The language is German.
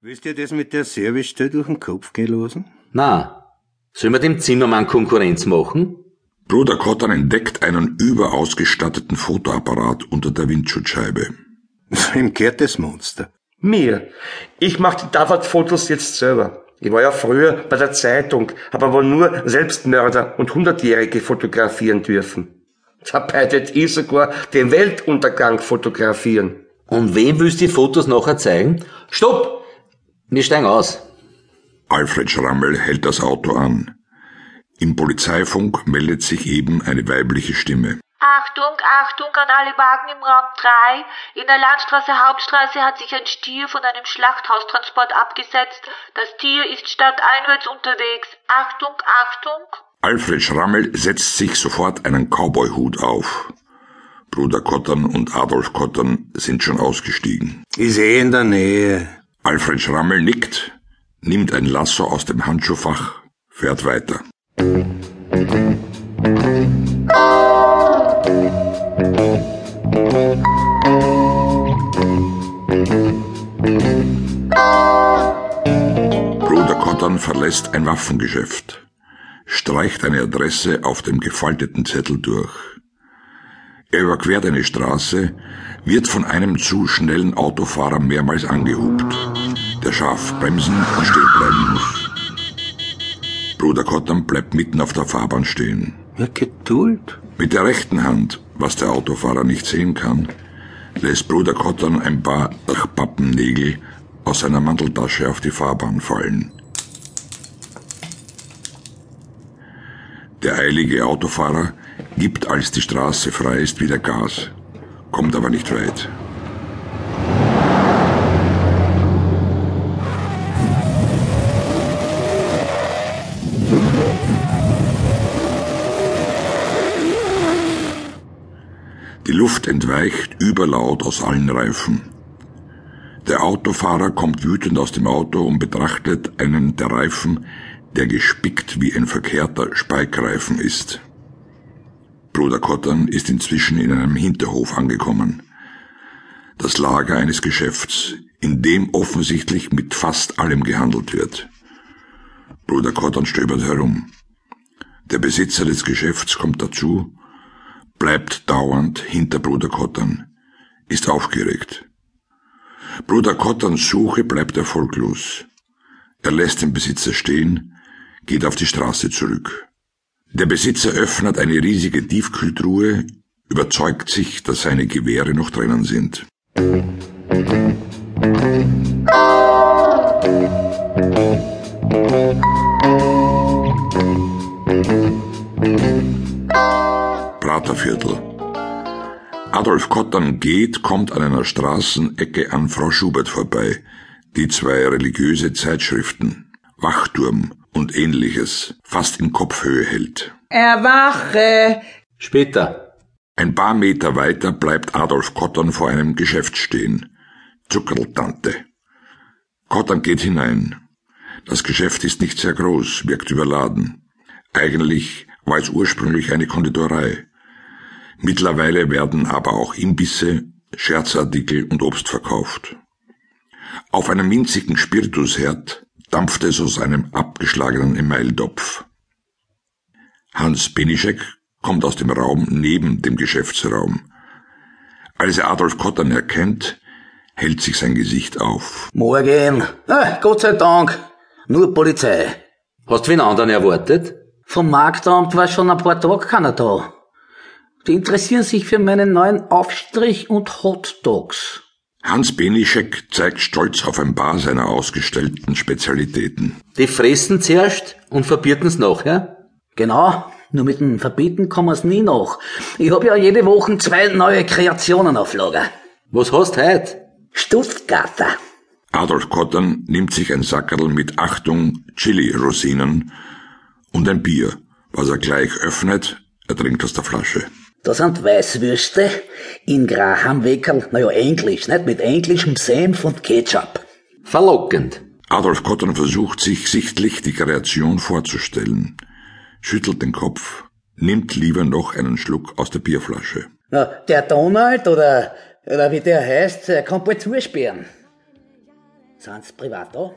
Willst dir das mit der Servicestelle durch den Kopf gehen lassen? Na, soll man dem Zimmermann Konkurrenz machen? Bruder Cotton entdeckt einen überausgestatteten Fotoapparat unter der Windschutzscheibe. Wem gehört das Monster? Mir. Ich mache die Davat-Fotos jetzt selber. Ich war ja früher bei der Zeitung, habe aber nur Selbstmörder und Hundertjährige fotografieren dürfen. Dabei tät ich sogar den Weltuntergang fotografieren. Und wem willst du die Fotos nachher zeigen? Stopp! Wir steigen aus. Alfred Schrammel hält das Auto an. Im Polizeifunk meldet sich eben eine weibliche Stimme. Achtung, Achtung an alle Wagen im Raum 3. In der Landstraße Hauptstraße hat sich ein Stier von einem Schlachthaustransport abgesetzt. Das Tier ist stadteinwärts unterwegs. Achtung, Achtung. Alfred Schrammel setzt sich sofort einen Cowboyhut auf. Bruder Kottern und Adolf Kottern sind schon ausgestiegen. Ich sehe in der Nähe. Alfred Schrammel nickt, nimmt ein Lasso aus dem Handschuhfach, fährt weiter. Bruder Kottern verlässt ein Waffengeschäft, streicht eine Adresse auf dem gefalteten Zettel durch. Er überquert eine Straße, wird von einem zu schnellen Autofahrer mehrmals angehupt, der scharf bremsen und stehen bleiben muss. Bruder Kottern bleibt mitten auf der Fahrbahn stehen. Ja, Geduld. Mit der rechten Hand, was der Autofahrer nicht sehen kann, lässt Bruder Kottern ein paar Pappennägel aus seiner Manteltasche auf die Fahrbahn fallen. Der eilige Autofahrer gibt, als die Straße frei ist, wieder Gas, kommt aber nicht weit. Die Luft entweicht überlaut aus allen Reifen. Der Autofahrer kommt wütend aus dem Auto und betrachtet einen der Reifen, der gespickt wie ein verkehrter Speikreifen ist. Bruder Kottern ist inzwischen in einem Hinterhof angekommen. Das Lager eines Geschäfts, in dem offensichtlich mit fast allem gehandelt wird. Bruder Kottern stöbert herum. Der Besitzer des Geschäfts kommt dazu, bleibt dauernd hinter Bruder Kottern, ist aufgeregt. Bruder Kotterns Suche bleibt erfolglos. Er lässt den Besitzer stehen, geht auf die Straße zurück. Der Besitzer öffnet eine riesige Tiefkühltruhe, überzeugt sich, dass seine Gewehre noch drinnen sind. Praterviertel. Adolf Kottern geht, kommt an einer Straßenecke an Frau Schubert vorbei, die zwei religiöse Zeitschriften, Wachturm und ähnliches, fast in Kopfhöhe hält. Erwache! Später. Ein paar Meter weiter bleibt Adolf Kottern vor einem Geschäft stehen. Zuckerltante. Kottern geht hinein. Das Geschäft ist nicht sehr groß, wirkt überladen. Eigentlich war es ursprünglich eine Konditorei. Mittlerweile werden aber auch Imbisse, Scherzartikel und Obst verkauft. Auf einem winzigen Spiritusherd dampft es aus einem abgeschlagenen Emailtopf. Hans Benischek kommt aus dem Raum neben dem Geschäftsraum. Als er Adolf Kottern erkennt, hält sich sein Gesicht auf. Morgen. Ah, Gott sei Dank. Nur Polizei. Hast du wen anderen erwartet? Vom Marktamt war schon ein paar Tage keiner da. Die interessieren sich für meinen neuen Aufstrich und Hot Dogs. Hans Benischek zeigt stolz auf ein paar seiner ausgestellten Spezialitäten. Die fressen zuerst und verbieten's nachher? Genau, nur mit dem Verbieten kann man's nie nach. Ich hab ja jede Woche zwei neue Kreationen auf Lager. Was hast heut? Stuttgarter. Adolf Kottern nimmt sich ein Sackerl mit Achtung Chili-Rosinen und ein Bier, was er gleich öffnet, er trinkt aus der Flasche. Da sind Weißwürste in Grahamweckerl, naja, englisch, nicht? Mit englischem Senf und Ketchup. Verlockend. Adolf Kottern versucht sich sichtlich die Kreation vorzustellen, schüttelt den Kopf, nimmt lieber noch einen Schluck aus der Bierflasche. Na, der Donald oder, oder wie der heißt, der kann bald zusperren. Sind's privat da?